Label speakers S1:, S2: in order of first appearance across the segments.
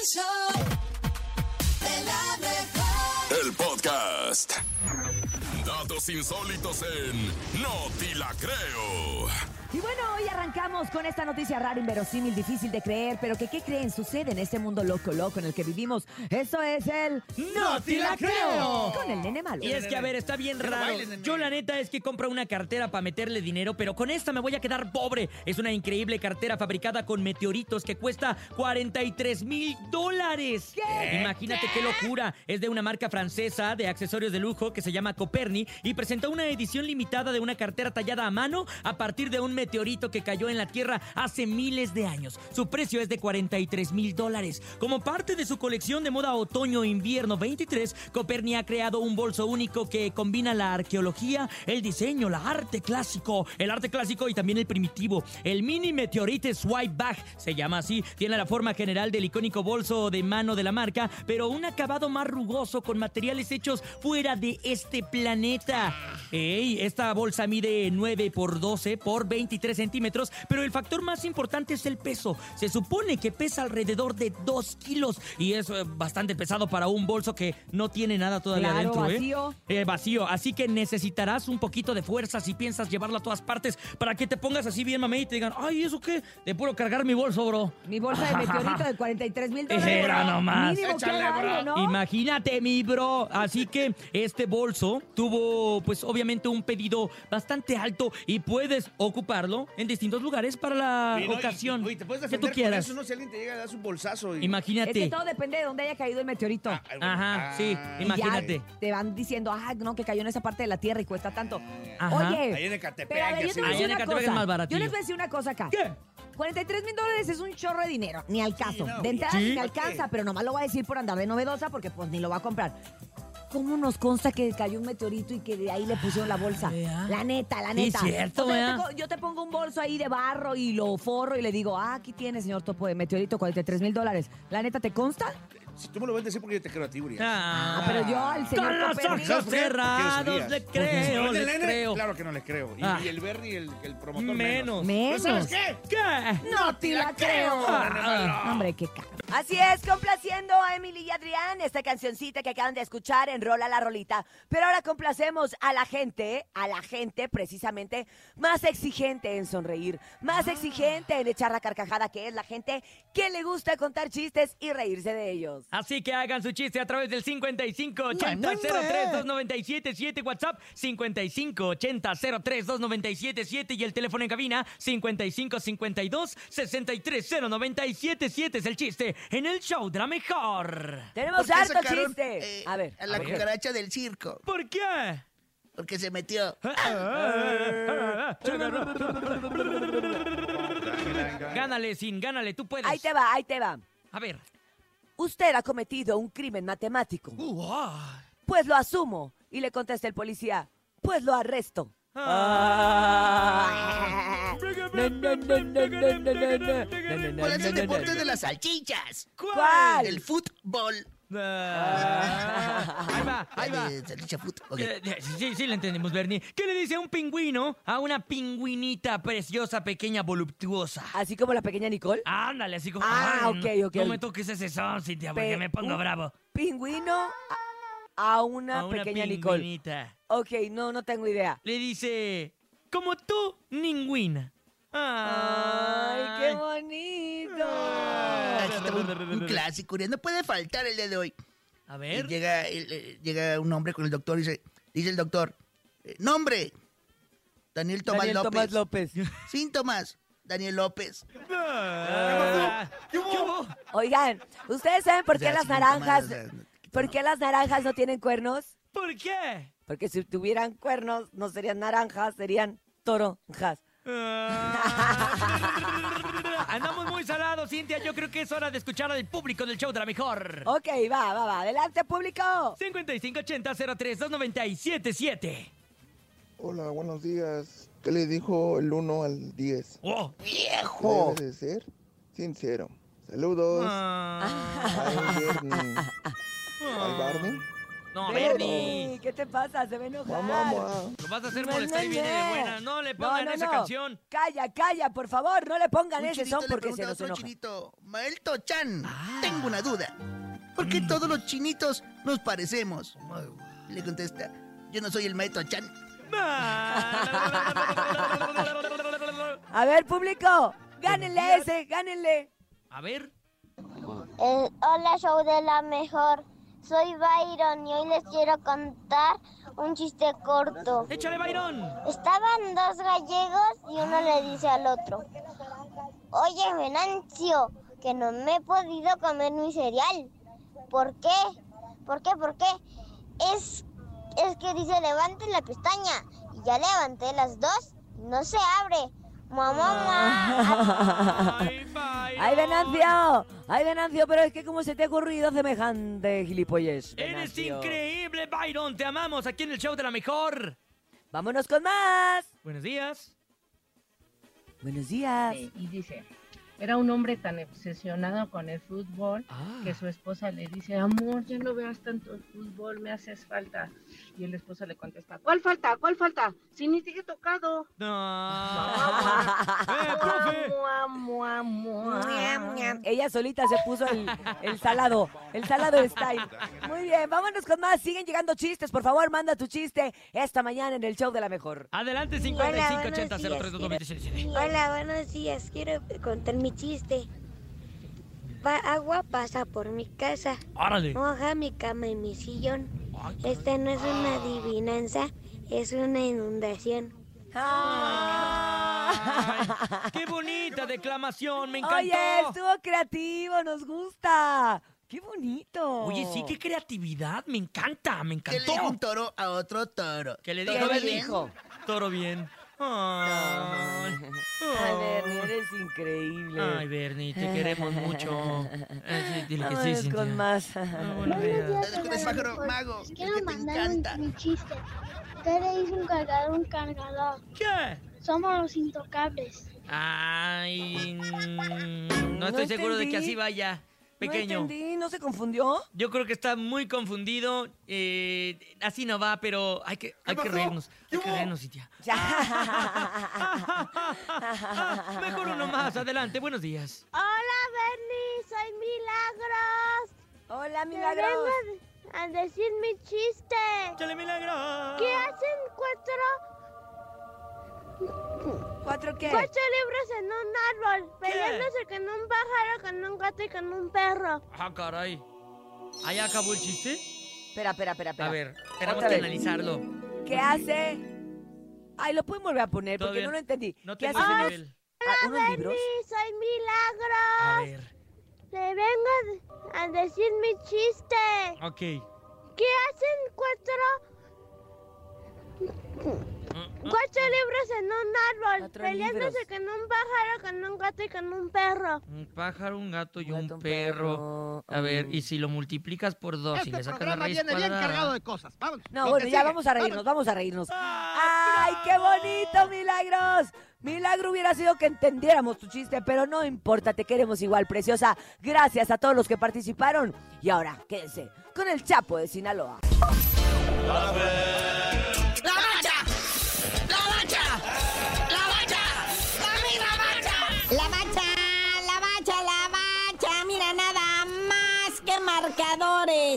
S1: El show
S2: podcast. Datos insólitos en No Ti La Creo.
S3: Y bueno, hoy arrancamos con esta noticia rara, inverosímil, difícil de creer, pero que ¿qué creen? Sucede en este mundo loco, loco en el que vivimos. Eso es el...
S4: ¡No te la creo!
S3: Con el nene malo.
S4: Y es que, a ver, está bien raro. Yo, la neta, es que compro una cartera para meterle dinero, pero con esta me voy a quedar pobre. Es una increíble cartera fabricada con meteoritos que cuesta 43 mil dólares. Imagínate qué locura. Es de una marca francesa de accesorios de lujo que se llama Coperni y presentó una edición limitada de una cartera tallada a mano a partir de un meteorito que cayó en la Tierra hace miles de años. Su precio es de 43 mil dólares. Como parte de su colección de moda otoño-invierno 23, Coperni ha creado un bolso único que combina la arqueología, el diseño, la arte clásico, el arte clásico y también el primitivo. El mini meteorite Swipe Bag se llama así. Tiene la forma general del icónico bolso de mano de la marca, pero un acabado más rugoso con materiales hechos fuera de este planeta. Ey, esta bolsa mide 9 por 12 por 20 23 centímetros, pero el factor más importante es el peso. Se supone que pesa alrededor de 2 kilos y es eh, bastante pesado para un bolso que no tiene nada todavía
S3: Claro,
S4: adentro. ¿eh?
S3: vacío.
S4: Eh, vacío. Así que necesitarás un poquito de fuerza si piensas llevarlo a todas partes para que te pongas así bien mamey y te digan, ay, ¿eso qué? De puro cargar mi bolso, bro.
S3: Mi bolsa de meteorito de 43 mil dólares.
S4: Era nomás.
S5: Échale,
S3: algo, ¿no?
S4: Imagínate, mi bro. Así que este bolso tuvo, pues obviamente, un pedido bastante alto y puedes ocuparlo en distintos lugares para la
S5: Sí, ¿no? Y-
S4: ocasión
S5: Oye, te puedes
S4: que tú
S5: con
S4: quieras.
S5: eso, ¿no? Si alguien te llega a dar su bolsazo y...
S3: Es
S4: Imagínate.
S3: que todo depende de dónde haya caído el meteorito.
S5: Ah, bueno.
S4: Ajá, sí,
S5: Ah,
S3: Y
S4: imagínate.
S3: ya te van diciendo, ah, no, que cayó en esa parte de la tierra y cuesta tanto.
S4: Ajá.
S3: Oye,
S5: Ahí en Ecatepec,
S3: pero a ver, yo
S5: así.
S3: te voy a
S4: Allá
S3: decir
S4: en
S3: una
S4: Ecatepec es más baratillo.
S3: Yo les voy a decir una cosa acá.
S4: ¿Qué?
S3: 43 mil dólares es un chorro de dinero, ni al caso.
S5: no,
S3: de entrada
S4: ¿Sí?
S3: ni me alcanza, pero nomás lo voy a decir por andar de novedosa porque pues ni lo va a comprar. ¿Cómo nos consta que cayó un meteorito y que de ahí le pusieron la bolsa?
S4: ¿Vea?
S3: La neta, la
S4: Sí,
S3: neta.
S4: cierto,
S3: O sea, yo, te co- yo te pongo un bolso ahí de barro y lo forro y le digo, ah, aquí tiene, señor Topo de meteorito, 43 mil dólares. ¿La neta te consta?
S5: Si tú me lo vas a decir porque yo te creo a ti, Urias.
S3: Ah, pero yo al señor
S4: Con los ojos cerrados le creo,
S5: ¿El
S4: le creo.
S5: Claro que no le creo. Y,
S4: Ah.
S5: y el Bernie, el, el promotor,
S4: Menos.
S3: Menos.
S5: ¿Pero sabes qué?
S4: ¿Qué?
S3: No te la creo.
S4: Ah.
S3: Hombre, qué caro.
S6: Así es, complaciendo a Emily y Adrián, esta cancioncita que acaban de escuchar en Rola la Rolita. Pero ahora complacemos a la gente, a la gente precisamente más exigente en sonreír, más exigente en echar la carcajada, que es la gente que le gusta contar chistes y reírse de ellos.
S4: Así que hagan su chiste a través del 5580-032977 WhatsApp 5580-032977 y el teléfono en cabina 5552-630977 es el chiste en el show de la mejor.
S6: Tenemos
S7: ¿Por qué
S6: harto
S7: sacaron,
S6: chiste.
S7: eh,
S6: a ver,
S7: a la
S6: a ver.
S7: cucaracha del circo.
S4: ¿Por qué?
S7: Porque se metió.
S4: Gánale, Sin, gánale, tú puedes.
S6: ahí te va, ahí te va.
S4: A ver.
S6: Usted ha cometido un crimen matemático.
S4: Uh,
S6: Pues lo asumo. Y le contesta el policía, pues lo arresto.
S7: ¿Cuál es el deporte de las salchichas?
S6: ¿Cuál?
S7: El fútbol.
S4: Ah. Ahí va, ahí va. Eh, eh, Sí, sí, le entendimos, Bernie. ¿Qué le dice un pingüino a una pingüinita preciosa, pequeña, voluptuosa?
S6: Así como la pequeña Nicole.
S4: Ándale, así como.
S6: Ah, ok, ok.
S4: No me toques ese son, Cintia, porque
S6: Pe-
S4: me pongo bravo.
S6: Pingüino a, a una,
S4: a una
S6: pequeña Nicole.
S4: pingüinita.
S6: Ok, no, no tengo idea.
S4: Le dice. Como tú, ningüina.
S6: ¡Ay, qué bonito!
S7: Aquí está un, un clásico. No puede faltar el día de hoy.
S4: A
S7: Y
S4: ver.
S7: llega, el- eh, llega un hombre con el doctor y dice, dice el doctor, eh, nombre, Daniel Tomás
S6: Daniel
S7: López.
S6: Tomás López.
S7: Síntomas, Daniel López.
S4: Ah, ¿Qué hubo?
S6: Oigan, ¿ustedes saben por
S7: O
S6: qué
S7: sea,
S6: las naranjas,
S7: o sea,
S6: por qué las naranjas no tienen cuernos?
S4: ¿Por qué?
S6: Porque si tuvieran cuernos, no serían naranjas, serían toronjas.
S4: Ah. Andamos muy salados, Cintia. Yo creo que es hora de escuchar al público del show de la mejor.
S6: Ok, va, va, va. Adelante, público.
S4: 5580-032977.
S8: Hola, buenos días. ¿Qué le dijo el 1 al 10?
S4: ¡Oh!
S7: ¡Viejo!
S8: Debe de ser sincero. Saludos.
S4: Ah.
S8: Al Barney.
S4: No,
S6: Bernie,
S4: Bernie.
S6: ¿Qué te pasa? Se ve
S8: mamá.
S4: Lo vas a hacer
S6: No,
S4: molestar y
S6: no,
S4: viene de
S6: no.
S4: buena. No le pongan
S6: no,
S4: esa
S6: no.
S4: canción.
S6: Calla, calla, por favor, no le pongan
S7: Un
S6: ese son porque se nos enoja.
S7: chinito, Maelto Chan,
S4: Ah.
S7: tengo una duda. ¿Por
S6: Mm.
S7: qué todos los chinitos nos parecemos? Le contesta, yo no soy el Maelto Chan.
S6: A ver, público, gánenle ese, gánenle.
S4: A ver.
S9: Eh, hola, show de la mejor. Soy Byron y hoy les quiero contar un chiste corto.
S4: Échale, Byron.
S9: Estaban dos gallegos y uno le dice al otro, Oye, Venancio, que no me he podido comer mi cereal. ¿Por qué? ¿Por qué? ¿Por qué? Es, es que dice, levanten la pestaña. Y ya levanté las dos, no se abre. Mamá,
S4: Ay, Byron.
S6: ¡Ay, Venancio! ¡Ay, Venancio! Pero es que cómo se te ha ocurrido semejante gilipollez.
S4: Eres
S6: Venancio?
S4: increíble, Byron. Te amamos aquí en el show de la mejor.
S6: ¡Vámonos con más!
S4: Buenos días.
S6: Buenos días.
S10: Eh, y dice, era un hombre tan obsesionado con el fútbol
S4: Ah.
S10: que su esposa le dice, amor, ya no veas tanto el fútbol, me haces falta. Y el esposo le contesta, ¿cuál falta? ¿Cuál falta? Si ni te he tocado.
S6: Ella solita se puso el, el salado, el salado style. Muy bien, vámonos con más. Siguen llegando chistes, por favor, manda tu chiste esta mañana en el show de la mejor.
S4: Adelante,
S9: Hola,
S4: 5580
S9: buenos días,
S4: 0322
S9: Hola, buenos días. Quiero contar mi chiste. Pa- agua pasa por mi casa,
S4: Órale.
S9: moja mi cama y mi sillón.
S4: Ay,
S9: Esta no es una adivinanza, es una inundación.
S4: Ay, ¡Qué bonita declamación! ¡Me encantó!
S6: Oye, estuvo creativo, nos gusta. ¡Qué bonito!
S4: Oye, sí, qué creatividad. Me encanta, me
S7: Que le
S4: encantó.
S7: dijo un toro a otro toro.
S4: Que le
S6: ¿Qué
S4: dijo,
S6: dijo?
S4: Toro bien. Ay,
S6: Ay, Bernie, eres increíble.
S4: Ay, Bernie, te queremos mucho. Eh, sí, dile que sí, Cintia.
S6: con más.
S4: Ah, buenos días.
S7: Con el pájaro mago, el que te encanta.
S9: mi chiste. ¿Qué le dice un cargador un cargador?
S4: ¿Qué?
S9: Somos los intocables.
S4: Ay, mm, no
S6: No
S4: estoy seguro de que así vaya, pequeño.
S6: No entendí, ¿no se confundió?
S4: Yo creo que está muy confundido. eh, así no va, pero hay que, hay que reírnos. Hay que reírnos, Cintia. Mejor uno más. Adelante, buenos días.
S9: Hola, Bernie, soy Milagros.
S6: Hola,
S9: Te
S6: Milagros.
S9: vengo a decir mi chiste.
S4: ¡Chale, milagro!
S9: ¿Qué hacen cuatro,
S6: ¿Cuatro qué?
S9: cuatro libros en un árbol? Peleándose con un pájaro, con un gato y con un perro.
S4: Ah, caray. ¿Ahí acabó el chiste?
S6: Espera, espera, espera, espera.
S4: A ver, tenemos que analizarlo.
S6: ¿Qué hace? Ay, lo pueden volver a poner porque no lo entendí.
S4: No
S6: ¿Qué
S4: tengo
S6: hace?
S4: ese nivel.
S6: ah, unos libros?
S9: Bernie, soy Milagros.
S4: A ver,
S9: Le vengo a decir mi chiste.
S4: ok.
S9: ¿Qué hacen cuatro, cuatro libros en un árbol?
S6: Cuatro
S9: Peleándose
S6: libros.
S9: con un pájaro, con un gato y con un perro.
S4: Un pájaro, un gato y un
S6: Gato, un
S4: perro.
S6: perro.
S4: A ver, y si lo multiplicas por dos y le sacas la raíz
S5: viene bien
S4: cuadrada.
S5: cargado de cosas. Vamos.
S6: No, bueno, ya
S5: sigue.
S6: vamos a reírnos, vamos a reírnos.
S4: ¡Ah,
S6: ¡Ay, qué bonito, Milagros! Milagro hubiera sido que entendiéramos tu chiste, pero no importa, te queremos igual, preciosa. Gracias a todos los que participaron. Y ahora, quédense con el Chapo de Sinaloa.
S7: ¡La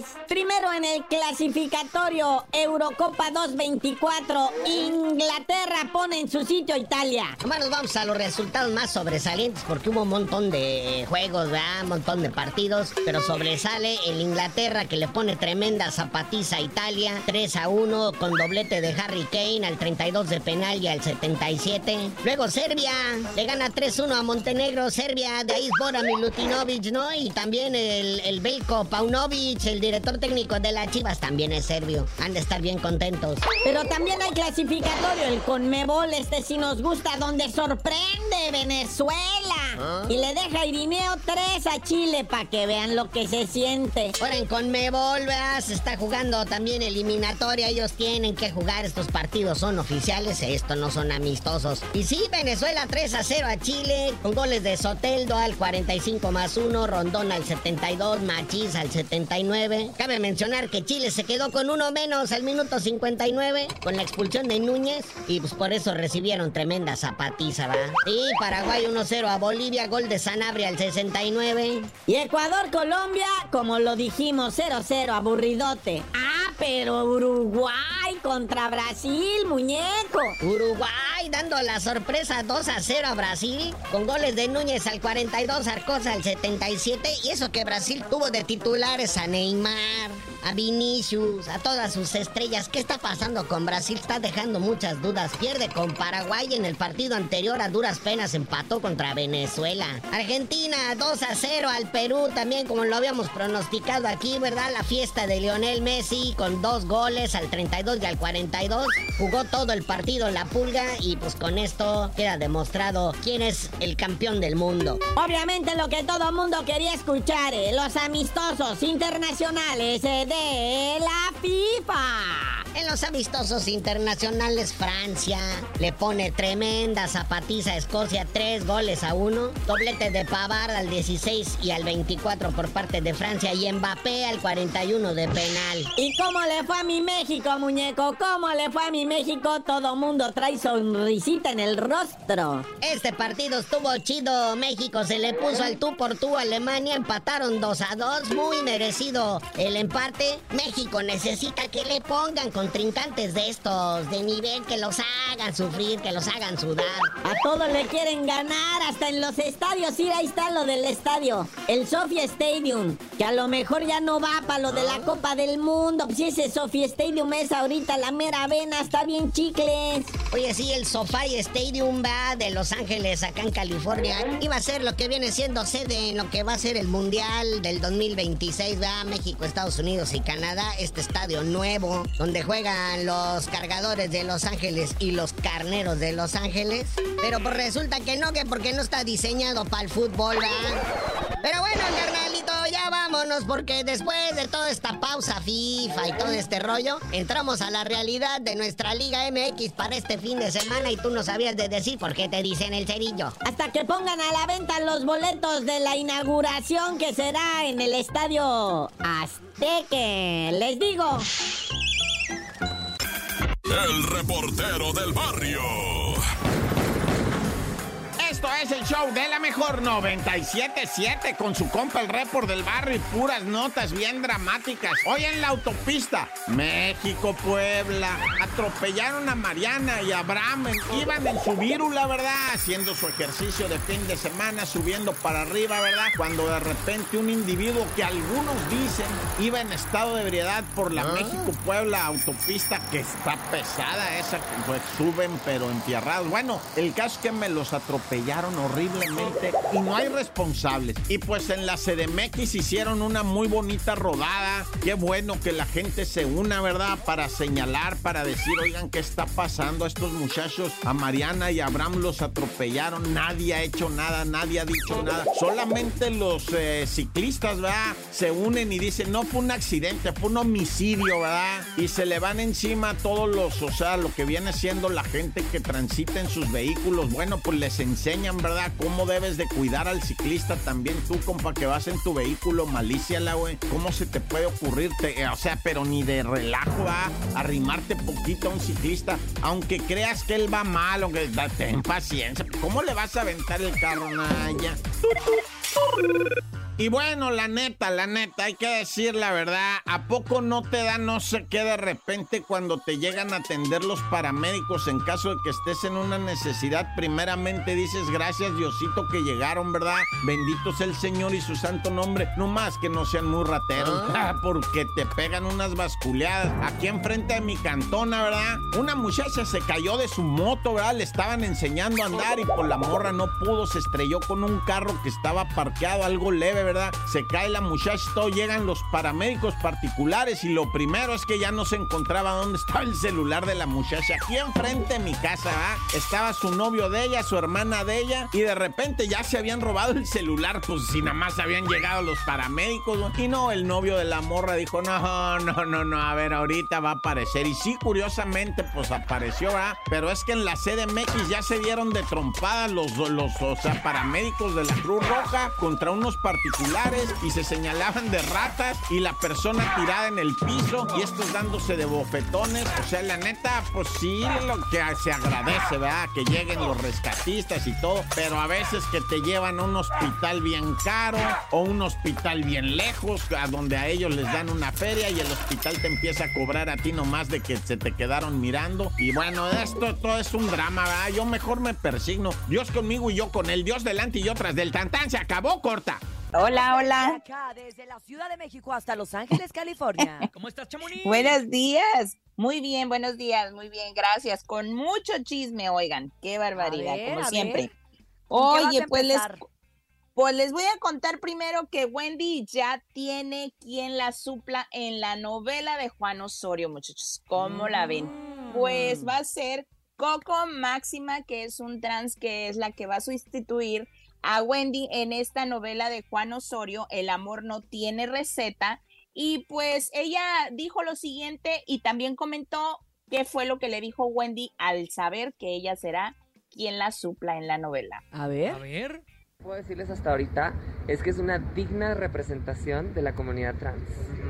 S11: life. Primero en el clasificatorio Eurocopa 224, Inglaterra pone en su sitio Italia.
S12: Nomás nos vamos a los resultados más sobresalientes porque hubo un montón de juegos, ¿verdad? Un montón de partidos, pero sobresale el Inglaterra que le pone tremenda zapatiza a Italia, 3 a 1 con doblete de Harry Kane al 32 de penal y al 77. Luego Serbia le gana 3-1 a Montenegro, Serbia, de ahí Bora Milutinovic, ¿no? Y también el, el Belko Paunovic, el director técnico de las Chivas, también es serbio. Han de estar bien contentos.
S11: Pero también hay clasificatorio, el Conmebol, este sí nos gusta, donde sorprende Venezuela. Y le deja Irineo tres a Chile para que vean lo que se siente.
S12: Ahora en Conmebol. Se está jugando también eliminatoria. Ellos tienen que jugar. Estos partidos son oficiales. Estos no son amistosos. Y sí, Venezuela 3 a 0 a Chile. Con goles de Soteldo al 45 más 1. Rondón al 72. Machís al 79. Cabe mencionar que Chile se quedó con uno menos al minuto 59. Con la expulsión de Núñez. Y pues por eso recibieron tremenda zapatiza, ¿va? Y Paraguay 1-0 a Bolivia. Gol de Sanabria al 69.
S11: Y Ecuador-Colombia, como lo dijimos, 0-0, aburridote. Ah, pero Uruguay contra Brasil, muñeco.
S12: Uruguay dando la sorpresa 2 a 0 a Brasil, con goles de Núñez al 42, Arcosa al 77, y eso que Brasil tuvo de titulares a Neymar, a Vinicius, a todas sus estrellas. ¿Qué está pasando con Brasil? Está dejando muchas dudas. Pierde con Paraguay en el partido anterior, a duras penas empató contra Venezuela. Argentina 2 a 0 al Perú, también como lo habíamos pronosticado aquí, ¿verdad? La fiesta de Lionel Messi con dos goles al 32 y al 42. Jugó todo el partido en la pulga y pues con esto queda demostrado quién es el campeón del mundo.
S11: Obviamente lo que todo mundo quería escuchar, eh, los amistosos internacionales eh, de la FIFA.
S12: En los amistosos internacionales, Francia le pone tremenda zapatiza a Escocia, tres goles a uno. Doblete de Pavard al 16 y al 24 por parte de Francia y Mbappé al 41 de penal.
S11: ¿Y cómo le fue a mi México, muñeco? ¿Cómo le fue a mi México? Todo mundo trae sonrisita en el rostro.
S12: Este partido estuvo chido. México se le puso al tú por tú a Alemania. Empataron 2 a 2. Muy merecido el empate. México necesita que le pongan contrincantes de estos, de nivel, que los hagan sufrir, que los hagan sudar.
S11: A todos le quieren ganar, hasta en los estadios. Sí, ahí está lo del estadio. El Sofia Stadium, que a lo mejor ya no va para lo de la Copa del Mundo. Ese Sofia Stadium es ahorita la mera vena, está bien chicles.
S12: Oye, sí, el SoFi Stadium va de Los Ángeles, acá en California. Iba a ser lo que viene siendo sede en lo que va a ser el Mundial del 2026, va México, Estados Unidos y Canadá. Este estadio nuevo, donde juegan los cargadores de Los Ángeles y los carneros de Los Ángeles. Pero pues resulta que no, que porque no está diseñado para el fútbol, ¿verdad? Pero bueno, carnalito, ya vámonos, porque después de toda esta pausa FIFA todo este rollo, entramos a la realidad de nuestra Liga MX para este fin de semana y tú no sabías de decir por qué te dicen el cerillo.
S11: Hasta que pongan a la venta los boletos de la inauguración que será en el estadio Azteque. Les digo.
S2: El reportero del barrio.
S5: Esto es el show de la mejor 977 con su compa el report del barrio y puras notas bien dramáticas. Hoy en la autopista, México-Puebla, atropellaron a Mariana y a Abraham. Iban en su vírula, ¿verdad? Haciendo su ejercicio de fin de semana, subiendo para arriba, ¿verdad? Cuando de repente un individuo que algunos dicen iba en estado de ebriedad por la México-Puebla autopista, que está pesada esa, pues suben pero entierrados. Bueno, el caso es que me los atropellaron horriblemente y no hay responsables. Y pues en la CDMX hicieron una muy bonita rodada. Qué bueno que la gente se una, ¿verdad? Para señalar, para decir, oigan, ¿qué está pasando? A estos muchachos, a Mariana y a Abraham los atropellaron. Nadie ha hecho nada, nadie ha dicho nada. Solamente los eh, ciclistas, ¿verdad? Se unen y dicen, no fue un accidente, fue un homicidio, ¿verdad? Y se le van encima a todos los, o sea, lo que viene siendo la gente que transita en sus vehículos. Bueno, pues les enseñan, ¿verdad? Cómo debes de cuidar al ciclista también tú, compa, que vas en tu vehículo, malicia la güey. ¿Cómo se te puede ocurrirte? Eh, o sea, pero ni de relajo, ¿ah? Arrimarte poquito a un ciclista, aunque creas que él va mal, aunque ten paciencia. ¿Cómo le vas a aventar el carro, Naya? Y bueno, la neta, la neta, hay que decir la verdad, ¿a poco no te da no sé qué de repente cuando te llegan a atender los paramédicos en caso de que estés en una necesidad? Primeramente dices, gracias Diosito que llegaron, ¿verdad? Bendito sea el Señor y su santo nombre. No más que no sean muy rateros, porque te pegan unas basculeadas. Aquí enfrente de mi cantona, ¿verdad? Una muchacha se cayó de su moto, ¿verdad? Le estaban enseñando a andar y por la morra no pudo, se estrelló con un carro que estaba parqueado, algo leve, ¿verdad? Se cae la muchacha y todo, llegan los paramédicos particulares y lo primero es que ya no se encontraba dónde estaba el celular de la muchacha. Aquí enfrente de mi casa, ¿verdad? Estaba su novio de ella, su hermana de ella y de repente ya se habían robado el celular, pues si nada más habían llegado los paramédicos. Y no, el novio de la morra dijo, no, no, no, no, a ver, ahorita va a aparecer. Y sí, curiosamente, pues apareció, ¿verdad? Pero es que en la CDMX ya se dieron de trompada los, los o sea, paramédicos de la Cruz Roja contra unos particulares y se señalaban de ratas y la persona tirada en el piso y estos dándose de bofetones. O sea, la neta, pues sí, lo que se agradece, ¿verdad? Que lleguen los rescatistas y todo, pero a veces que te llevan a un hospital bien caro o un hospital bien lejos, a donde a ellos les dan una feria y el hospital te empieza a cobrar a ti nomás de que se te quedaron mirando. Y bueno, esto todo es un drama, ¿verdad? Yo mejor me persigno. Dios conmigo y yo con él. Dios delante y yo tras del tantán. Se acabó, corta.
S13: Hola, hola.
S6: Acá, desde la Ciudad de México hasta Los Ángeles, California.
S4: ¿Cómo estás, Chamonix?
S13: Buenos días. Muy bien, buenos días, muy bien, gracias. Con mucho chisme, oigan. Qué barbaridad,
S6: ver,
S13: como siempre.
S6: ver. ¿Con qué vas
S13: Oye, pues les, pues les voy a contar primero que Wendy ya tiene quien la supla en la novela de Juan Osorio, muchachos. ¿Cómo la ven?
S6: Mm.
S13: Pues va a ser Coco Máxima, que es un trans que es la que va a sustituir a Wendy en esta novela de Juan Osorio, El amor no tiene receta. Y pues ella dijo lo siguiente y también comentó qué fue lo que le dijo Wendy al saber que ella será quien la supla en la novela.
S6: A ver.
S4: A ver.
S14: Puedo decirles hasta ahorita es que es una digna representación de la comunidad trans.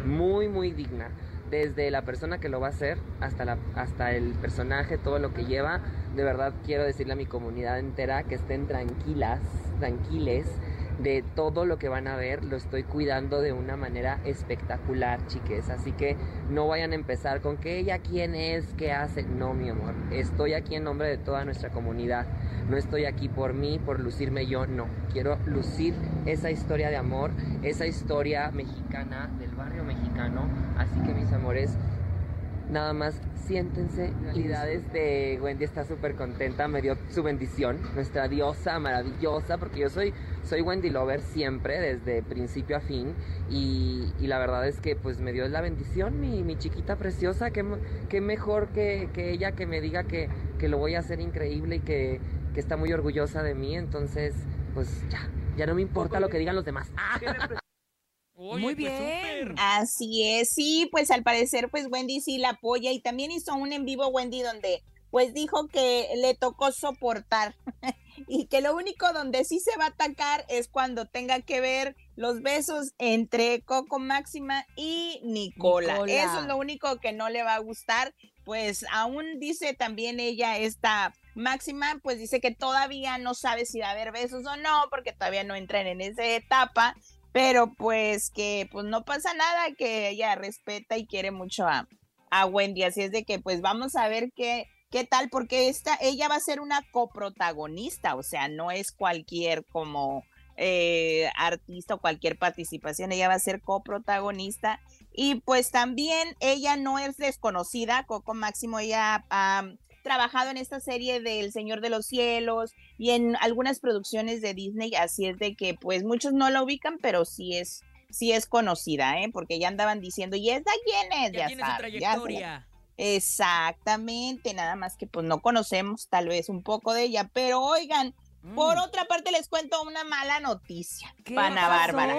S14: Muy, muy digna. Desde la persona que lo va a hacer hasta, la, hasta el personaje, todo lo que lleva. De verdad quiero decirle a mi comunidad entera que estén tranquilas, tranquiles de todo lo que van a ver. Lo estoy cuidando de una manera espectacular, chiques. Así que no vayan a empezar con que ella quién es, qué hace. No, mi amor. Estoy aquí en nombre de toda nuestra comunidad. No estoy aquí por mí, por lucirme yo, no. Quiero lucir esa historia de amor, esa historia mexicana, del barrio mexicano. Así que mis amores, nada más siéntense. Realidades de Wendy está súper contenta, me dio su bendición, nuestra diosa maravillosa, porque yo soy, soy Wendy Lover siempre, desde principio a fin, y, y la verdad es que pues me dio la bendición, mi, mi chiquita preciosa, que, mejor que, que ella que me diga que, que lo voy a hacer increíble y que, que está muy orgullosa de mí, entonces pues ya, ya no me importa lo que digan los demás.
S6: Muy bien.
S13: Así es, sí, pues al parecer, pues Wendy sí la apoya y también hizo un en vivo Wendy donde pues dijo que le tocó soportar y que lo único donde sí se va a atacar es cuando tenga que ver los besos entre Coco Máxima y Nicola.
S6: Nicola.
S13: Eso es lo único que no le va a gustar. Pues aún dice también ella esta Máxima, pues dice que todavía no sabe si va a haber besos o no, porque todavía no entran en esa etapa, pero pues que pues no pasa nada, que ella respeta y quiere mucho a, a Wendy, así es de que pues vamos a ver qué, qué tal, porque esta, ella va a ser una coprotagonista, o sea, no es cualquier como eh, artista o cualquier participación, ella va a ser coprotagonista. Y pues también ella no es desconocida, Coco Máximo, ella trabajado en esta serie de El Señor de los Cielos y en algunas producciones de Disney, así es de que pues muchos no la ubican, pero sí es sí es conocida, ¿eh? Porque ya andaban diciendo, ¿y esta quién es?
S4: Ya, tiene su
S13: saben, ya
S4: trayectoria.
S13: Exactamente, nada más que pues no conocemos tal vez un poco de ella, pero oigan, por otra parte les cuento una mala noticia
S6: ¿Qué
S13: para Ana? Bárbara.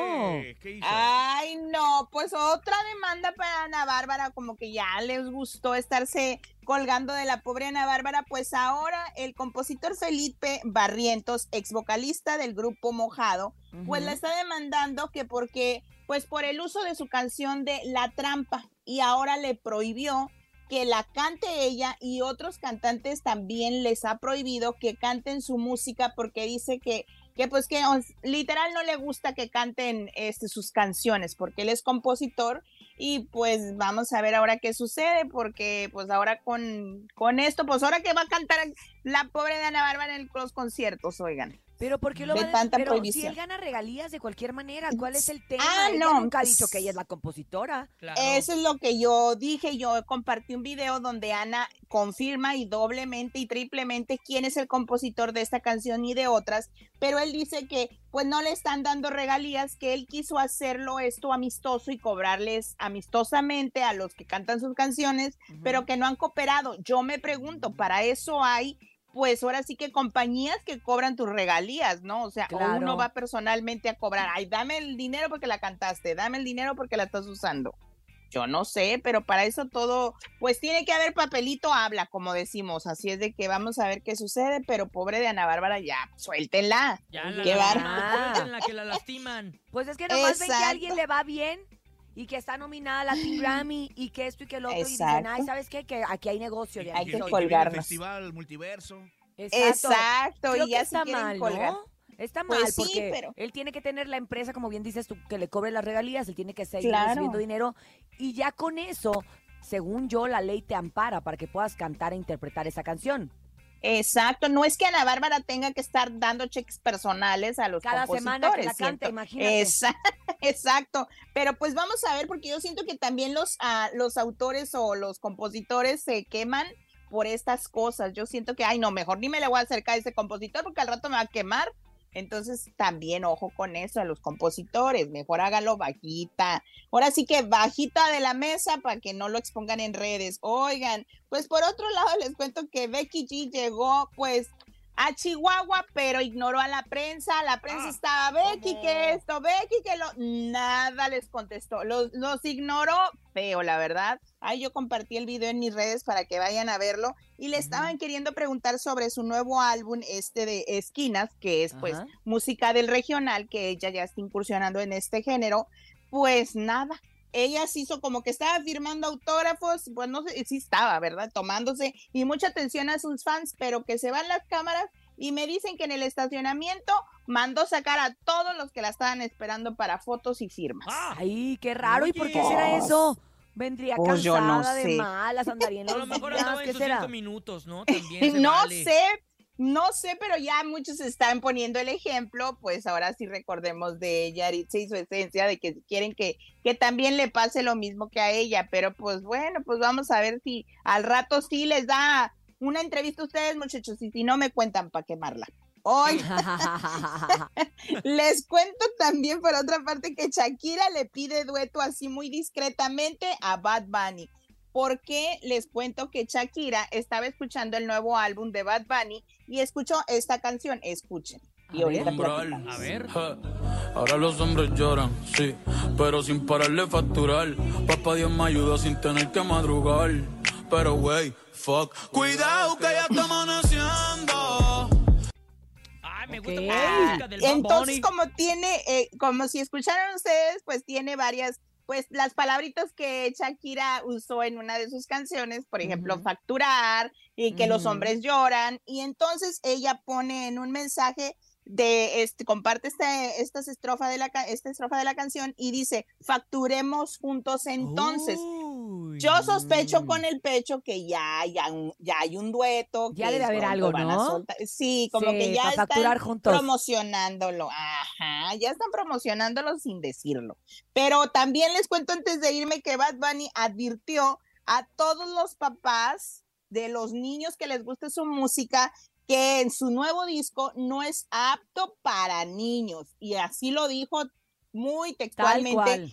S4: ¿Qué hizo?
S13: Ay, no, pues otra demanda para Ana Bárbara, como que ya les gustó estarse colgando de la pobre Ana Bárbara, pues ahora el compositor Felipe Barrientos, ex vocalista del grupo Mojado, pues la está demandando que porque, pues por el uso de su canción de La Trampa y ahora le prohibió que la cante ella y otros cantantes también les ha prohibido que canten su música porque dice que que pues que literal no le gusta que canten este, sus canciones porque él es compositor y pues vamos a ver ahora qué sucede porque pues ahora con, con esto pues ahora que va a cantar la pobre de Ana Bárbara en los conciertos, oigan.
S6: Pero ¿por qué lo
S13: de
S6: va a
S13: tanta
S6: Pero si él gana regalías de cualquier manera, ¿cuál es el tema?
S13: Ah,
S6: Ella
S13: no.
S6: nunca ha dicho que ella es la compositora.
S13: Eso es lo que yo dije. Yo compartí un video donde Ana confirma y doblemente y triplemente quién es el compositor de esta canción y de otras, pero él dice que pues no le están dando regalías, que él quiso hacerlo esto amistoso y cobrarles amistosamente a los que cantan sus canciones, pero que no han cooperado. Yo me pregunto, para eso hay pues ahora sí que compañías que cobran tus regalías, ¿no? O sea, o uno va personalmente a cobrar, ay, dame el dinero porque la cantaste, dame el dinero porque la estás usando. Yo no sé, pero para eso todo, pues tiene que haber papelito habla, como decimos. Así es de que vamos a ver qué sucede, pero pobre de Ana Bárbara, ya, suéltenla.
S4: Ya la en la que la lastiman.
S6: Pues es que nomás ven que a
S13: Exacto.
S6: alguien le va bien y que está nominada a la Latin Grammy y que esto y que lo otro y dicen,
S13: Exacto.
S6: ay, ¿sabes qué? Que aquí hay negocio. de
S13: Hay que
S6: soy".
S13: colgarnos.
S7: Festival, multiverso.
S13: Exacto,
S6: Creo
S13: y
S6: que
S13: ya
S6: está
S13: si
S6: mal,
S13: colgar.
S6: ¿no? Está mal
S13: Pues sí,
S6: porque
S13: pero-
S6: él tiene que tener la empresa, como bien dices tú, que le cobre las regalías, él tiene que seguir
S13: Claro.
S6: recibiendo dinero y ya con eso, según yo, la ley te ampara para que puedas cantar e interpretar esa canción.
S13: Exacto, no es que Ana Bárbara tenga que estar dando cheques personales a los
S6: Cada semana que la
S13: compositores,
S6: canta, imagínate.
S13: Esa- Exacto, pero pues vamos a ver porque yo siento que también los, ah, los autores o los compositores se queman por estas cosas. Yo siento que, ay, no, mejor ni me le voy a acercar a ese compositor porque al rato me va a quemar. Entonces, también ojo con eso a los compositores, mejor hágalo bajita. Ahora sí que bajita de la mesa para que no lo expongan en redes. Oigan, pues por otro lado les cuento que Becky G llegó pues a Chihuahua, pero ignoró a la prensa. La prensa estaba, Becky, que esto, Becky, que lo... Nada les contestó. Los, los ignoró feo, la verdad. Ahí yo compartí el video en mis redes para que vayan a verlo. Y le estaban queriendo preguntar sobre su nuevo álbum, este de Esquinas, que es pues música del regional, que ella ya está incursionando en este género. Pues nada, ella se hizo como que estaba firmando autógrafos, pues no sé, sí estaba, ¿verdad? Tomándose y mucha atención a sus fans, pero que se van las cámaras y me dicen que en el estacionamiento mandó sacar a todos los que la estaban esperando para fotos y firmas.
S6: Ay, qué raro. ¿Y por qué será eso? Vendría
S13: Pues yo
S6: cansada
S13: no
S6: de
S13: sé.
S6: malas, andaría en
S4: A lo mejor
S6: días,
S4: andaba en
S6: ¿qué
S4: sus
S6: será?
S4: cinco minutos, ¿no? También se
S13: no
S4: vale.
S13: sé, no sé, pero ya muchos están poniendo el ejemplo, pues ahora sí recordemos de Yaritza y su esencia, de que quieren que, que también le pase lo mismo que a ella, pero pues bueno, pues vamos a ver si al rato sí les da una entrevista a ustedes, muchachos, y si no me cuentan para quemarla. Hoy les cuento también por otra parte que Shakira le pide dueto así muy discretamente a Bad Bunny. Porque les cuento que Shakira estaba escuchando el nuevo álbum de Bad Bunny y escuchó esta canción. Escuchen. Y ahorita platicamos.
S4: A ver.
S15: Ahora los hombres lloran, sí, pero sin pararle facturar. Papá Dios me ayuda sin tener que madrugar. Pero wey, fuck, cuidado que ya está amaneciendo.
S4: Ay, me gusta la música del Bad
S13: Entonces,
S4: Bunny.
S13: como tiene, eh, como si escucharon ustedes, pues tiene varias, pues las palabritas que Shakira usó en una de sus canciones, por ejemplo, facturar y que los hombres lloran. Y entonces ella pone en un mensaje de este comparte este esta estrofa de la esta estrofa de la canción y dice facturemos juntos entonces yo sospecho con el pecho que ya ya, hay un dueto
S6: Ya
S13: que
S6: debe haber algo, ¿no?
S13: sí como
S6: Sí,
S13: que ya están
S6: juntos.
S13: promocionándolo ajá ya están promocionándolo sin decirlo pero también les cuento antes de irme que Bad Bunny advirtió a todos los papás de los niños que les guste su música que en su nuevo disco no es apto para niños y así lo dijo muy textualmente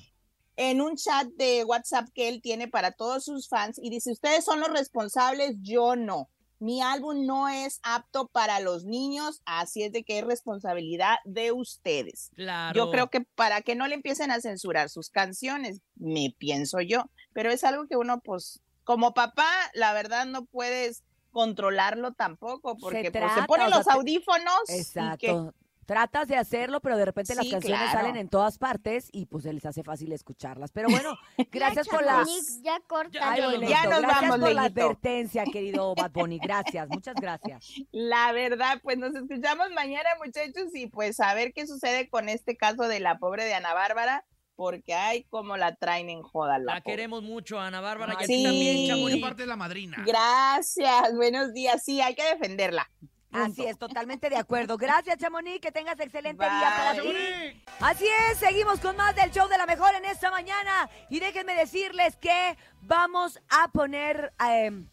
S13: en un chat de WhatsApp que él tiene para todos sus fans y dice, ustedes son los responsables, yo no. Mi álbum no es apto para los niños, así es de que es responsabilidad de ustedes.
S4: Claro.
S13: Yo creo que para que no le empiecen a censurar sus canciones, me pienso yo, pero es algo que uno pues como papá, la verdad no puedes controlarlo tampoco porque pues, se
S6: trata,
S13: ponen
S6: o sea,
S13: los audífonos y que
S6: Exacto. Tratas de hacerlo, pero de repente las canciones
S13: claro.
S6: salen en todas partes y pues se les hace fácil escucharlas. Pero bueno, gracias por la...
S9: Ya corta.
S6: Ay,
S13: Ya nos
S6: gracias
S13: vamos,
S6: por la advertencia, querido Bad Bunny. Gracias, muchas gracias.
S13: La verdad, pues nos escuchamos mañana, muchachos, y pues a ver qué sucede con este caso de la pobre de Ana Bárbara, porque ay, cómo la traen en joda la,
S4: La queremos mucho, Ana Bárbara. y a
S13: Sí.
S4: ti también, Chamonix.
S7: aparte es la madrina.
S13: Gracias, buenos días. Sí, hay que defenderla.
S6: Así es, totalmente de acuerdo. Gracias, Chamonix, que tengas excelente día para ti. Así es, seguimos con más del show de la mejor en esta mañana. Y déjenme decirles que vamos a poner... eh, ay,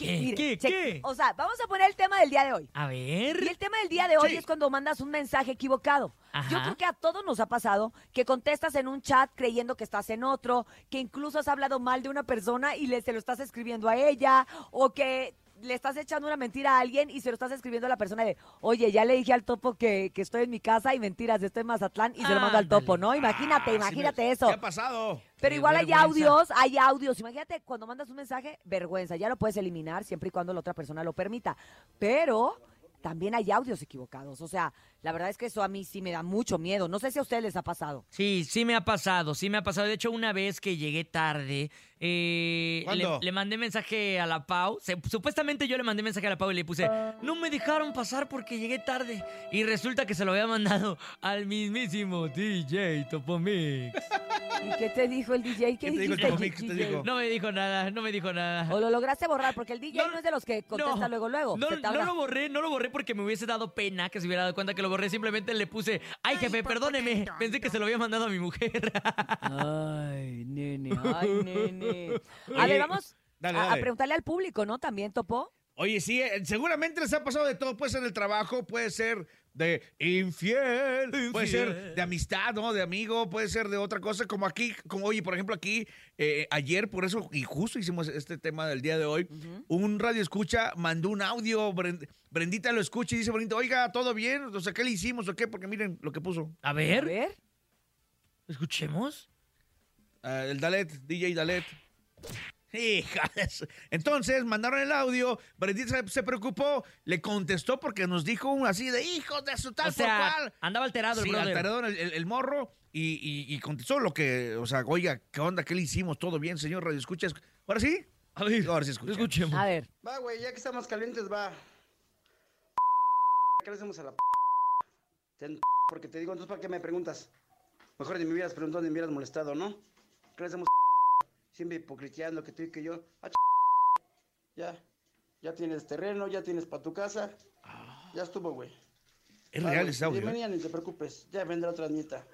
S4: ¿Qué?
S6: mire,
S4: ¿Qué?
S6: O sea, vamos a poner el tema del día de hoy.
S4: A ver.
S6: Y el tema del día de hoy
S4: Sí.
S6: es cuando mandas un mensaje equivocado. Yo
S4: Ajá.
S6: creo que a todos nos ha pasado que contestas en un chat creyendo que estás en otro, que incluso has hablado mal de una persona y le, se lo estás escribiendo a ella, o que le estás echando una mentira a alguien y se lo estás escribiendo a la persona de, oye, ya le dije al topo que, que estoy en mi casa y mentiras, estoy en Mazatlán y se lo mando al topo, ¿no? Imagínate, imagínate eso.
S16: ¿Qué ha pasado?
S6: Pero igual hay audios, hay audios. Imagínate, cuando mandas un mensaje, vergüenza, ya lo puedes eliminar siempre y cuando la otra persona lo permita. Pero también hay audios equivocados. O sea, la verdad es que eso a mí sí me da mucho miedo. No sé si a ustedes les ha pasado.
S4: Sí, sí me ha pasado, sí me ha pasado. De hecho, una vez que llegué tarde, eh, le, le mandé mensaje a la Pau. Se- supuestamente yo le mandé mensaje a la Pau y le puse, no me dejaron pasar porque llegué tarde. Y resulta que se lo había mandado al mismísimo DJ Topomix.
S6: ¿Y qué te dijo el DJ? ¿Qué,
S16: ¿Qué te dijo el
S6: dijiste,
S16: Topomix? ¿Qué te
S6: DJ?
S16: dijo?
S4: No me dijo nada, no me dijo nada.
S6: O lo lograste borrar, porque el DJ no, es de los que contesta
S4: no,
S6: luego, luego.
S4: No, no lo borré, no lo borré porque me hubiese dado pena que se hubiera dado cuenta que lo borré. Simplemente le puse, ay jefe, perdóneme. Pensé que se lo había mandado a mi mujer.
S6: Ay, nene, ay, nene. A ver, vamos
S16: dale,
S6: a- preguntarle al público, ¿no? También, Topo.
S16: Oye, sí, eh, seguramente les ha pasado de todo. Puede ser del trabajo, puede ser de infiel, puede ser de amistad, ¿no? De amigo, puede ser de otra cosa. Como aquí, como oye, por ejemplo, aquí, eh, ayer, por eso, y justo hicimos este tema del día de hoy, un radio escucha mandó un audio, Bren- Brendita lo escucha y dice, Brendita, oiga, ¿todo bien? O sea, ¿qué le hicimos o qué? Porque miren lo que puso.
S4: A
S6: A
S4: ver,
S6: ver.
S4: escuchemos.
S16: Ah, el Dalet, DJ Dalet. Su- Entonces mandaron el audio, Brendita se, preocupó, le contestó porque nos dijo un así de hijos de su tal
S4: O sea,
S16: por cual.
S4: andaba alterado el
S16: Sí,
S4: brother.
S16: alterado el, el- el morro y, y- y contestó lo que, o sea, oiga, ¿qué onda? ¿Qué le hicimos? ¿Todo bien, señor Radio Escuchas? ¿Ahora sí?
S4: A ver,
S16: Ahora sí escuchamos.
S4: escuchemos.
S6: A ver.
S17: Va, güey, ya que estamos calientes, va. ¿Qué le hacemos a la p? Porque te digo, entonces, ¿para qué me preguntas? Mejor ni me hubieras preguntado ni me hubieras molestado, ¿no? ¿Qué le hacemos Siempre hipocriteando que tú y que yo. Ah, Ya, ya tienes terreno, ya tienes para tu casa. Ya estuvo, güey.
S16: Es real ese audio. ¿eh?
S17: Bienvenida, ni te preocupes. Ya vendrá otra nieta.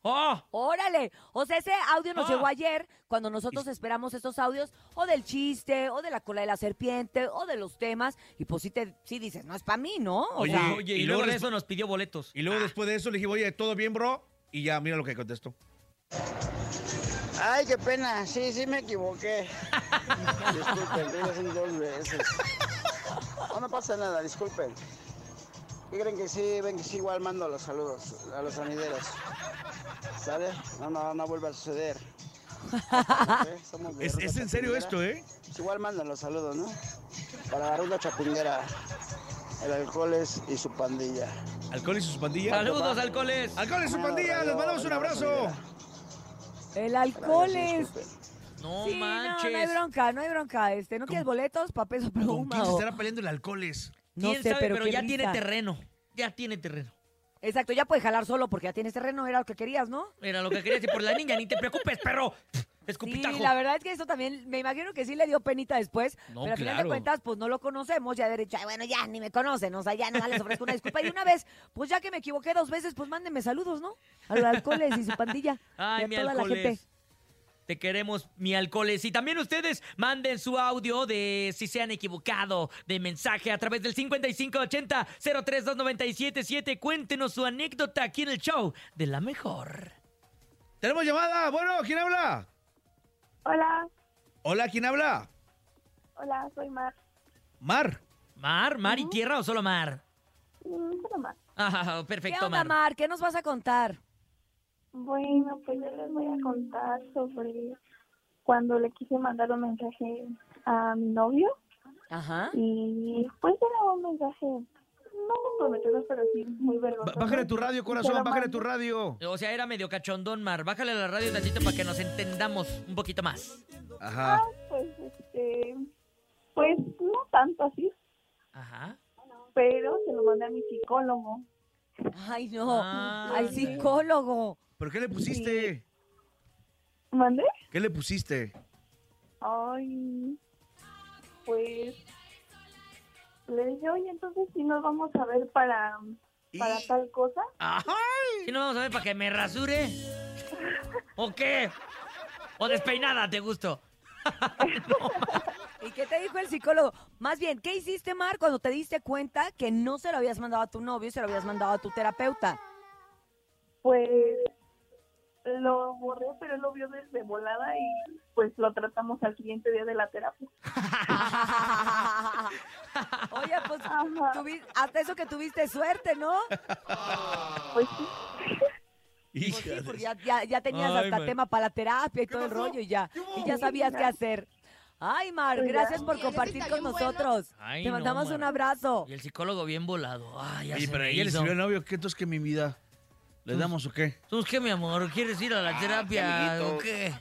S4: ¡Oh!
S6: Órale, o sea, ese audio nos
S4: Ah.
S6: llegó ayer cuando nosotros esperamos esos audios o del chiste, o de la cola de la serpiente, o de los temas, y pues sí, te, sí dices, no es para mí, ¿no? O
S16: Oye,
S6: sea,
S4: Oye, y,
S16: y
S4: luego
S16: luego
S4: de eso nos pidió boletos.
S16: Y luego después de eso le dije, oye, ¿todo bien, bro? Y ya, mira lo que contestó.
S17: Ay, qué pena. Sí, sí me equivoqué. disculpen, dije dos veces. No, no pasa nada, disculpen. ¿Qué creen que sí? Ven que sí, igual mando los saludos a los sonideros. ¿Sale? No, no, no vuelve a suceder. Somos de
S16: Es, es en serio esto, ¿eh?
S17: Pues igual mandan los saludos, ¿no? Para la ruta chapinguera. El alcoholes y su pandilla.
S16: Alcohol y sus pandillas.
S4: Saludos, alcoholes.
S16: Alcohol y su pandilla, les mandamos un abrazo.
S6: El alcohol es...
S4: No
S6: Sí,
S4: manches.
S6: no hay bronca, no hay bronca. Este, ¿No tienes boletos para peso
S16: ¿Con quién se estará peleando el alcoholes?
S6: No
S4: ¿Quién
S6: sé,
S4: sabe?
S6: pero,
S4: ya tiene terreno. Ya tiene terreno.
S6: Exacto, ya puedes jalar solo porque ya tienes terreno, era lo que querías, ¿no?
S4: Era lo que quería decir por la niña, ni te preocupes, perro. Escupitajo.
S6: Sí, la verdad es que eso también, me imagino que sí le dio penita después,
S4: No,
S6: pero al final de
S4: claro.
S6: cuentas, pues no lo conocemos, ya de derecho, "Ay, bueno, ya ni me conocen, o sea, ya no les ofrezco una disculpa. Y una vez, pues ya que me equivoqué dos veces, pues mándenme saludos, ¿no? A los alcoholes y su pandilla.
S4: Ay,
S6: y a
S4: mi
S6: toda la gente.
S4: alcoholes. Te queremos, mi alcoholes. Y también ustedes manden su audio de si se han equivocado de mensaje a través del 5580-032977. Cuéntenos su anécdota aquí en el show de la mejor.
S16: Tenemos llamada. Bueno, ¿quién habla?
S18: Hola,
S16: Hola, ¿quién habla?
S18: hola, soy Mar.
S16: Mar.
S4: ¿Mar? ¿Mar y tierra o solo mar?
S18: Mm, solo Mar.
S4: Ah,
S6: ¿Qué
S4: perfecto,
S6: onda,
S4: Mar.
S6: Mar? ¿Qué nos vas a contar?
S18: Bueno, pues yo les voy a contar sobre cuando le quise mandar un mensaje a mi novio
S6: Ajá.
S18: y pues era un mensaje no comprometedor, pero sí muy vergonzoso.
S16: Bájale tu radio, corazón, bájale tu radio.
S4: O sea, era medio cachondón, Mar. Bájale a la radio tantito para que nos entendamos un poquito más.
S16: Ajá.
S18: Pues este, pues no tanto así,
S4: Ajá.
S18: pero se lo mandé a mi psicólogo.
S6: Ay, no,
S4: Ah,
S6: al psicólogo.
S16: ¿Pero qué le pusiste?
S18: ¿Mandé?
S16: ¿Qué le pusiste?
S18: Ay, pues
S19: le dije, oye, entonces si nos vamos a ver para, para tal cosa.
S4: ¿Sí nos vamos a ver para que me rasure? ¿O qué? ¿O despeinada, te gusto?
S6: ¿Y qué te dijo el psicólogo? Más bien, ¿qué hiciste, Mar, cuando te diste cuenta que no se lo habías mandado a tu novio, se lo habías mandado a tu terapeuta?
S19: Pues lo borré, pero él lo vio desde volada y pues lo tratamos al siguiente día de la terapia.
S6: Oye, pues hasta eso que tuviste suerte, ¿no?
S19: Pues sí.
S6: Pues sí, porque ya, ya- ya tenías
S4: Ay,
S6: hasta tema para la terapia y todo el rollo y ya, y ya sabías qué hacer. Ay, Mar,
S19: Pues
S6: gracias por compartir con nosotros.
S4: Ay,
S6: Te
S4: no,
S6: mandamos
S4: Mar.
S6: un abrazo.
S4: Y el psicólogo bien volado. Ay, ya
S16: Oye,
S4: se
S16: pero
S4: me
S16: ella le al novio, ¿qué entonces que mi vida? ¿Le damos o qué?
S4: ¿Tú qué, mi amor? ¿Quieres ir a la terapia
S16: amiguito.
S4: o qué?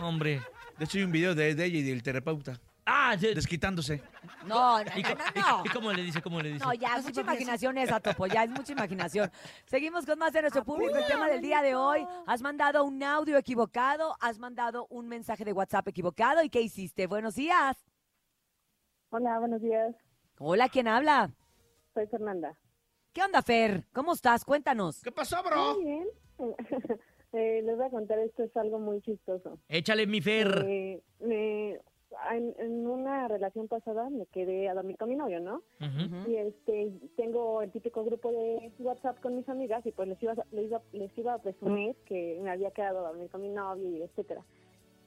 S4: Hombre.
S16: De hecho, hay un video de, de ella y del terapeuta.
S4: Ah,
S16: desquitándose.
S6: No, no,
S4: ¿Y,
S6: no, no,
S4: y-
S6: no.
S4: y cómo le dice? ¿Cómo le dice?
S6: No, ya, es mucha imaginación esa, Topo, ya es mucha imaginación. Seguimos con más de nuestro público. El tema del día de hoy, has mandado un audio equivocado, has mandado un mensaje de WhatsApp equivocado. ¿Y qué hiciste? Buenos días.
S19: Hola, buenos días.
S6: Hola, ¿quién habla?
S19: Soy Fernanda.
S6: ¿Qué onda, Fer? ¿Cómo estás? Cuéntanos.
S16: ¿Qué pasó,
S19: Muy bien. Eh, les voy a contar, esto es algo muy chistoso.
S4: Échale mi Fer.
S19: Eh, me- en, en una relación pasada me quedé a dormir con mi novio, ¿no?
S4: Ujú.
S19: Y este, tengo el típico grupo de WhatsApp con mis amigas y pues les iba, a- les iba, les iba a presumir que me había quedado a dormir con mi novio y etcétera.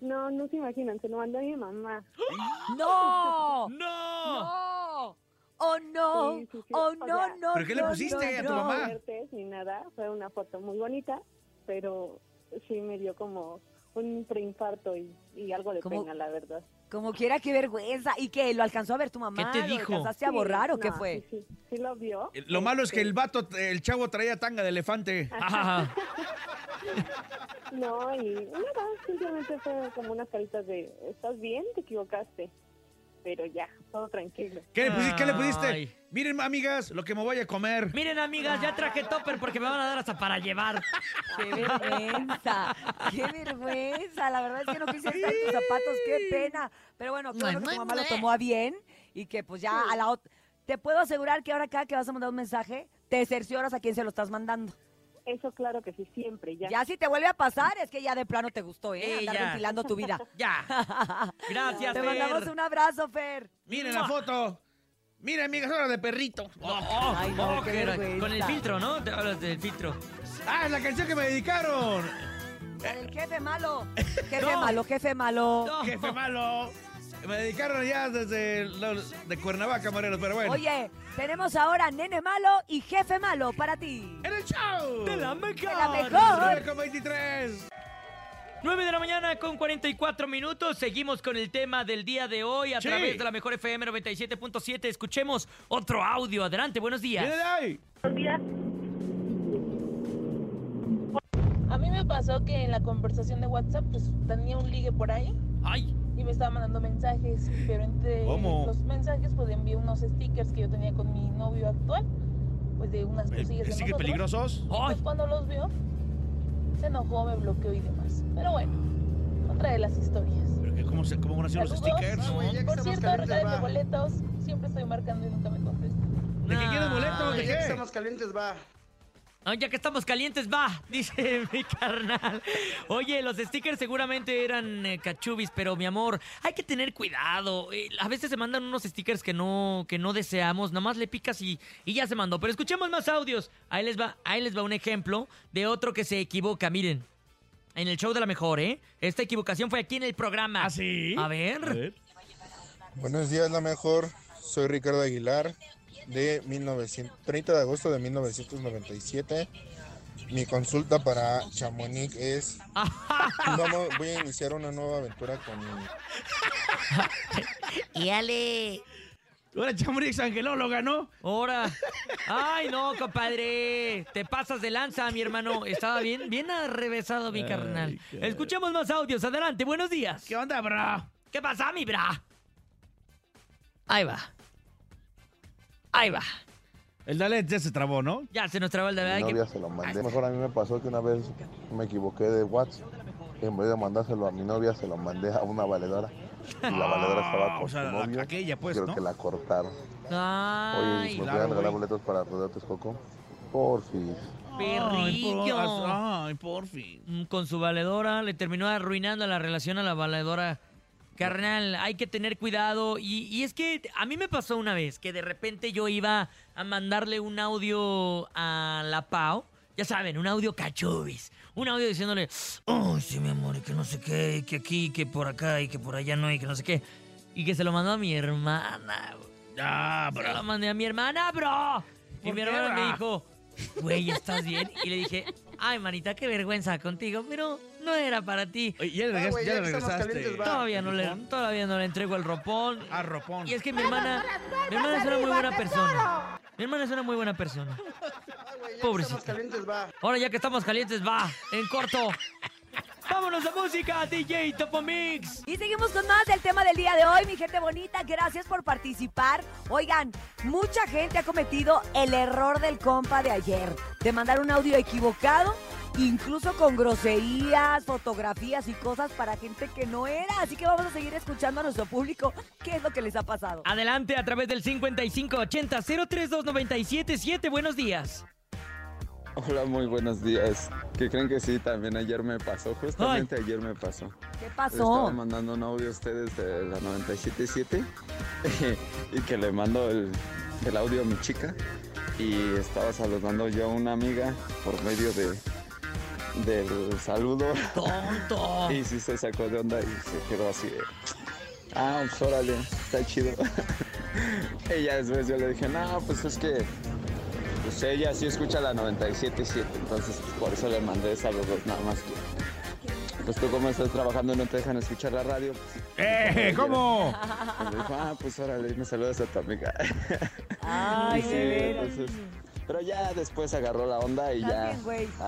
S19: No, no se imaginan, se lo mandó a mi mamá.
S6: ¡No!
S4: ¡No!
S6: ¡No! ¡Oh, no!
S19: Sí, sí, sí.
S6: ¡Oh,
S19: O
S6: no,
S19: sea,
S6: no,
S16: ¿Pero qué le pusiste
S6: no,
S16: a tu
S6: no!
S16: mamá?
S19: ni nada, fue una foto muy bonita, pero sí me dio como un preinfarto y, y algo de
S6: ¿Cómo?
S19: pena, la verdad.
S6: Como quiera, qué vergüenza. ¿Y qué? ¿Lo alcanzó a ver tu mamá?
S4: ¿Qué te
S6: ¿Lo
S4: dijo?
S6: alcanzaste a
S19: Sí,
S6: borrar o qué
S19: no,
S6: fue?
S19: Sí, sí, sí lo vio.
S16: Eh, Lo malo es que
S19: Este,
S16: el vato, el chavo traía tanga de elefante.
S4: Ajá.
S19: No, y nada, simplemente fue como unas caritas de, ¿estás bien? Te equivocaste. Pero ya, todo tranquilo.
S16: ¿Qué le, qué pusiste? Miren, amigas, lo que me voy a comer.
S4: Miren, amigas, ya traje topper porque me van a dar hasta para llevar.
S6: ¡Qué vergüenza! ¡Qué vergüenza! La verdad es que no quise estar en tus zapatos, qué pena. Pero bueno, claro que tu mamá lo tomó a bien y que pues ya a la otra... Te puedo asegurar que ahora cada que vas a mandar un mensaje, te cercioras a quién se lo estás mandando.
S19: Eso claro que sí, siempre, ya.
S6: Ya si te vuelve a pasar, es que ya de plano te gustó, ¿eh?
S4: Eh,
S6: Andar
S4: ya.
S6: ventilando tu vida.
S4: Ya. Gracias,
S6: Te
S4: Fer.
S6: mandamos un abrazo, Fer.
S16: Miren la foto. Miren, amigas, ahora de perrito.
S4: Oh, oh,
S6: Ay, no,
S4: oh,
S6: qué.
S4: Con el filtro, ¿no? Te hablas del filtro.
S16: Ah, es la canción que me dedicaron.
S6: Del jefe malo. Jefe
S4: No.
S6: malo, jefe malo.
S4: No.
S16: Jefe malo. Me dedicaron ya desde los- de Cuernavaca, Morelos, pero bueno.
S6: Oye, tenemos ahora nene malo y jefe malo para ti.
S16: ¡En el show!
S4: De la mejor.
S6: De la mejor.
S16: 9 con 23.
S4: 9 de la mañana con 44 minutos. Seguimos con el tema del día de hoy a
S16: Sí.
S4: través de la mejor FM 97.7. Escuchemos otro audio. Adelante, buenos días.
S16: ¡Viene de ahí!
S20: A mí me pasó que en la conversación de WhatsApp pues tenía un ligue por ahí
S4: Ay,
S20: y me estaba mandando mensajes, pero entre
S16: ¿Cómo?
S20: los mensajes pues envié unos stickers que yo tenía con mi novio actual, pues de unas cosillas de
S16: ¿Sigue
S20: nosotros.
S16: peligrosos?
S20: Pues cuando los vio, se enojó, me bloqueó y demás. Pero bueno, otra de las historias.
S16: ¿Pero qué, cómo, se, ¿Cómo van a hacer los stickers?
S20: Por cierto, regálame boletos. Siempre estoy marcando y nunca me contestan.
S16: ¿De qué quieres boletos? ¿De
S17: Ya que
S16: qué?
S17: estamos calientes, va.
S4: Ah, ya que estamos calientes, va, dice mi carnal. Oye, los stickers seguramente eran eh, cachubis, pero mi amor, hay que tener cuidado. Eh, a veces se mandan unos stickers que no, que no deseamos, nada más le picas y, y ya se mandó. Pero escuchemos más audios. Ahí les va, ahí les va un ejemplo de otro que se equivoca, miren. En el show de la mejor, ¿eh? Esta equivocación fue aquí en el programa.
S16: ¿Ah, sí?
S4: A ver.
S21: Buenos días, la mejor. Soy Ricardo Aguilar, de 1900, 30 de agosto de 1997. Mi consulta para Chamonix es, vamos, voy a iniciar una nueva aventura con
S4: Y ale.
S16: Ahora Chamonix angelóloga, ¿no?
S4: Ahora. Ay, no, compadre. Te pasas de lanza, mi hermano. Estaba bien, bien arrevesado, mi
S16: Ay,
S4: carnal.
S16: qué-
S4: Escuchemos más audios. Adelante, buenos días.
S16: ¿Qué onda, bro?
S4: ¿Qué pasa, mi bra? Ahí va. Ahí va.
S16: El Dalet ya se trabó, ¿no?
S4: Ya se nos trabó el de
S21: mi novia, se lo mandé. Mejor a mí me pasó que una vez me equivoqué de WhatsApp. En vez de mandárselo a mi novia, se lo mandé a una valedora. Y la valedora estaba
S16: Ah,
S21: con
S16: o sea,
S21: su novio.
S16: aquella, pues,
S21: Creo
S16: ¿no?
S21: que la cortaron.
S4: Ay,
S22: ¿me pueden regalar boletos para Rodeo Texcoco? Porfis.
S4: perrillo.
S16: Ay, por fin.
S4: Mm, Con su valedora le terminó arruinando la relación a la valedora. Carnal, hay que tener cuidado. Y, y es que a mí me pasó una vez que de repente yo iba a mandarle un audio a la Pau. Ya saben, un audio cachubis. Un audio diciéndole, oh, sí, mi amor, y que no sé qué, y que aquí, que por acá, y que por allá no, y que no sé qué. Y que se lo mandó a mi hermana.
S16: Ah,
S4: Se lo mandé a mi hermana, bro. Y
S16: ¿Por
S4: mi hermana me dijo, güey, ¿estás bien? Y le dije, ay, manita, qué vergüenza contigo, pero no era para ti.
S16: ya le regres-
S17: güey,
S16: ya
S17: ya
S16: le
S17: que estamos
S16: regresaste.
S17: calientes, va.
S4: Todavía no, le, todavía no le entrego el ropón.
S16: Ah, ropón.
S4: Y es que mi hermana, mi hermana es una muy buena persona. Mi hermana es una muy buena persona.
S17: Calientes, va.
S4: Ahora ya que estamos calientes, va, en corto. Vámonos a música, DJ Topomix.
S6: Y seguimos con más del tema del día de hoy, mi gente bonita. Gracias por participar. Oigan, mucha gente ha cometido el error del compa de ayer, de mandar un audio equivocado, incluso con groserías, fotografías y cosas para gente que no era. Así que vamos a seguir escuchando a nuestro público qué es lo que les ha pasado.
S4: Adelante a través del 5580-032977. Buenos días.
S23: Hola, muy buenos días. ¿Qué creen que sí? También ayer me pasó, justamente ayer me pasó.
S6: ¿Qué
S23: Estaba
S6: pasó?
S23: mandando un audio a ustedes de la 977 y que le mando el, el audio a mi chica y estaba saludando yo a una amiga por medio de del saludo.
S4: ¡Tonto!
S23: y sí se sacó de onda y se quedó así de, ah, pues órale, está chido. y ya después yo le dije, no, pues es que pues ella sí escucha la 97.7, entonces pues, por eso le mandé saludos, nada más que. Pues tú como estás trabajando y no te dejan escuchar la radio. Pues,
S16: ¡Eh! ¿Cómo?
S23: y me dijo, ah, pues órale, me saludas a tu amiga.
S6: Ay,
S23: sí, entonces, pero ya después agarró la onda y ya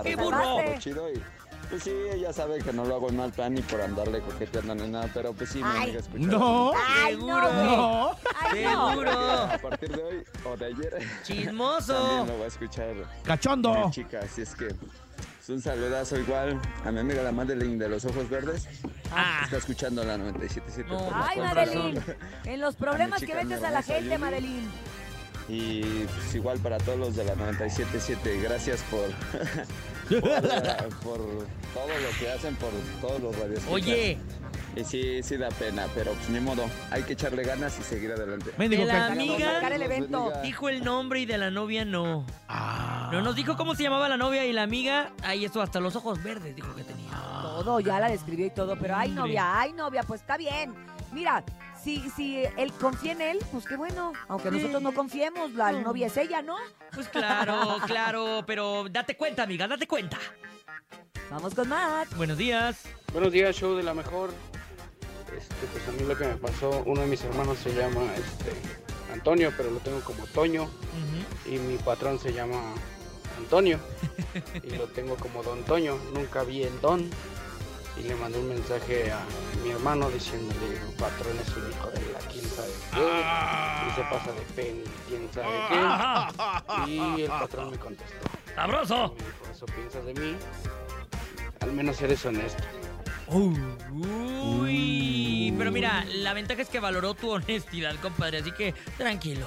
S6: ¡Qué burro!
S23: todo chido y pues sí, ella sabe que no lo hago en mal plan ni por andarle coqueteando ni nada, pero pues sí, mi
S6: Ay.
S23: amiga escucha.
S16: No.
S6: Ay,
S4: Seguro.
S16: No.
S6: Ay, no.
S4: Seguro.
S23: A partir de hoy o de ayer
S4: Chismoso.
S23: también lo voy a escuchar
S16: Cachondo.
S23: mi chica, así es que es un saludazo igual a mi amiga la Madeline de los ojos verdes.
S4: Ah.
S23: Está escuchando la 97.7.
S4: No.
S23: por
S6: Ay, Madeline, en los problemas que metes a la gente. Madeline.
S23: Y pues igual para todos los de la 97.7, gracias por, por, por todo lo que hacen, por todos los radios.
S4: Oye,
S23: Y sí, sí da pena, pero pues ni modo, hay que echarle ganas y seguir adelante.
S4: De la amiga
S6: el evento.
S4: dijo el nombre y de la novia no.
S16: Ah.
S4: No nos dijo cómo se llamaba la novia y la amiga. Ay, eso hasta los ojos verdes dijo que tenía.
S6: Todo, ya la describió y todo, pero ay, novia, ay, novia, pues está bien. Mira, si, si él confía en él, pues qué bueno. Aunque nosotros no confiemos, la novia es ella, ¿no?
S4: Pues claro, claro, pero date cuenta, amiga, date cuenta.
S6: Vamos con más.
S4: Buenos días.
S24: Buenos días, show de la mejor. Este, pues a mí lo que me pasó, uno de mis hermanos se llama este, Antonio, pero lo tengo como Toño. Y mi patrón se llama Antonio. y lo tengo como Don Toño. Nunca vi el Don. Y le mandé un mensaje a mi hermano diciéndole, el patrón es un hijo de la quién sabe qué. Y se pasa de pen, quién sabe qué. Y el patrón me contestó.
S4: ¡Sabroso!
S24: Me dijo, eso piensas de mí. Al menos eres honesto.
S4: Uy, pero mira, la ventaja es que valoró tu honestidad, compadre, así que tranquilo.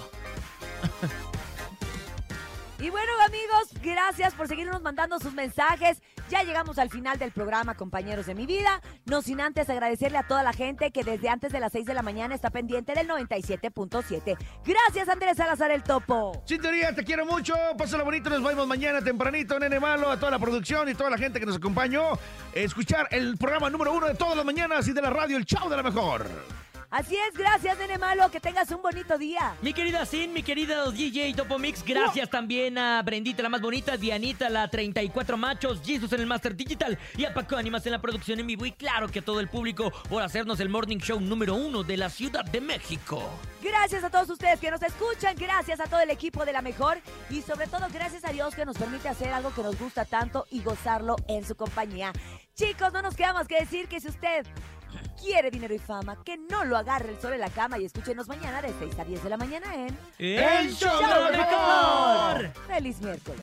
S6: Y bueno, amigos, gracias por seguirnos mandando sus mensajes. Ya llegamos al final del programa, compañeros de mi vida. No sin antes agradecerle a toda la gente que desde antes de las 6 de la mañana está pendiente del 97.7. Gracias, Andrés Salazar el Topo.
S16: Sintonía, te quiero mucho. Pásala bonito. Nos vemos mañana tempranito, nene malo, a toda la producción y toda la gente que nos acompañó. Escuchar el programa número uno de todas las mañanas y de la radio, el Chau de la Mejor.
S6: Así es, gracias, nene malo. Que tengas un bonito día.
S4: Mi querida Sin, mi querido DJ Topo Mix, gracias también a Brendita la más bonita, Dianita la 34 machos, Jesus en el Master Digital y a Paco Animas en la producción en vivo y claro que a todo el público por hacernos el morning show número uno de la Ciudad de México.
S6: Gracias a todos ustedes que nos escuchan, gracias a todo el equipo de la mejor y sobre todo gracias a Dios que nos permite hacer algo que nos gusta tanto y gozarlo en su compañía. Chicos, no nos queda más que decir que si usted quiere dinero y fama, que no lo agarre el sol en la cama y escúchenos mañana de 6 a 10 de la mañana en
S4: ¡El Show de la Mejor!
S6: ¡Feliz miércoles!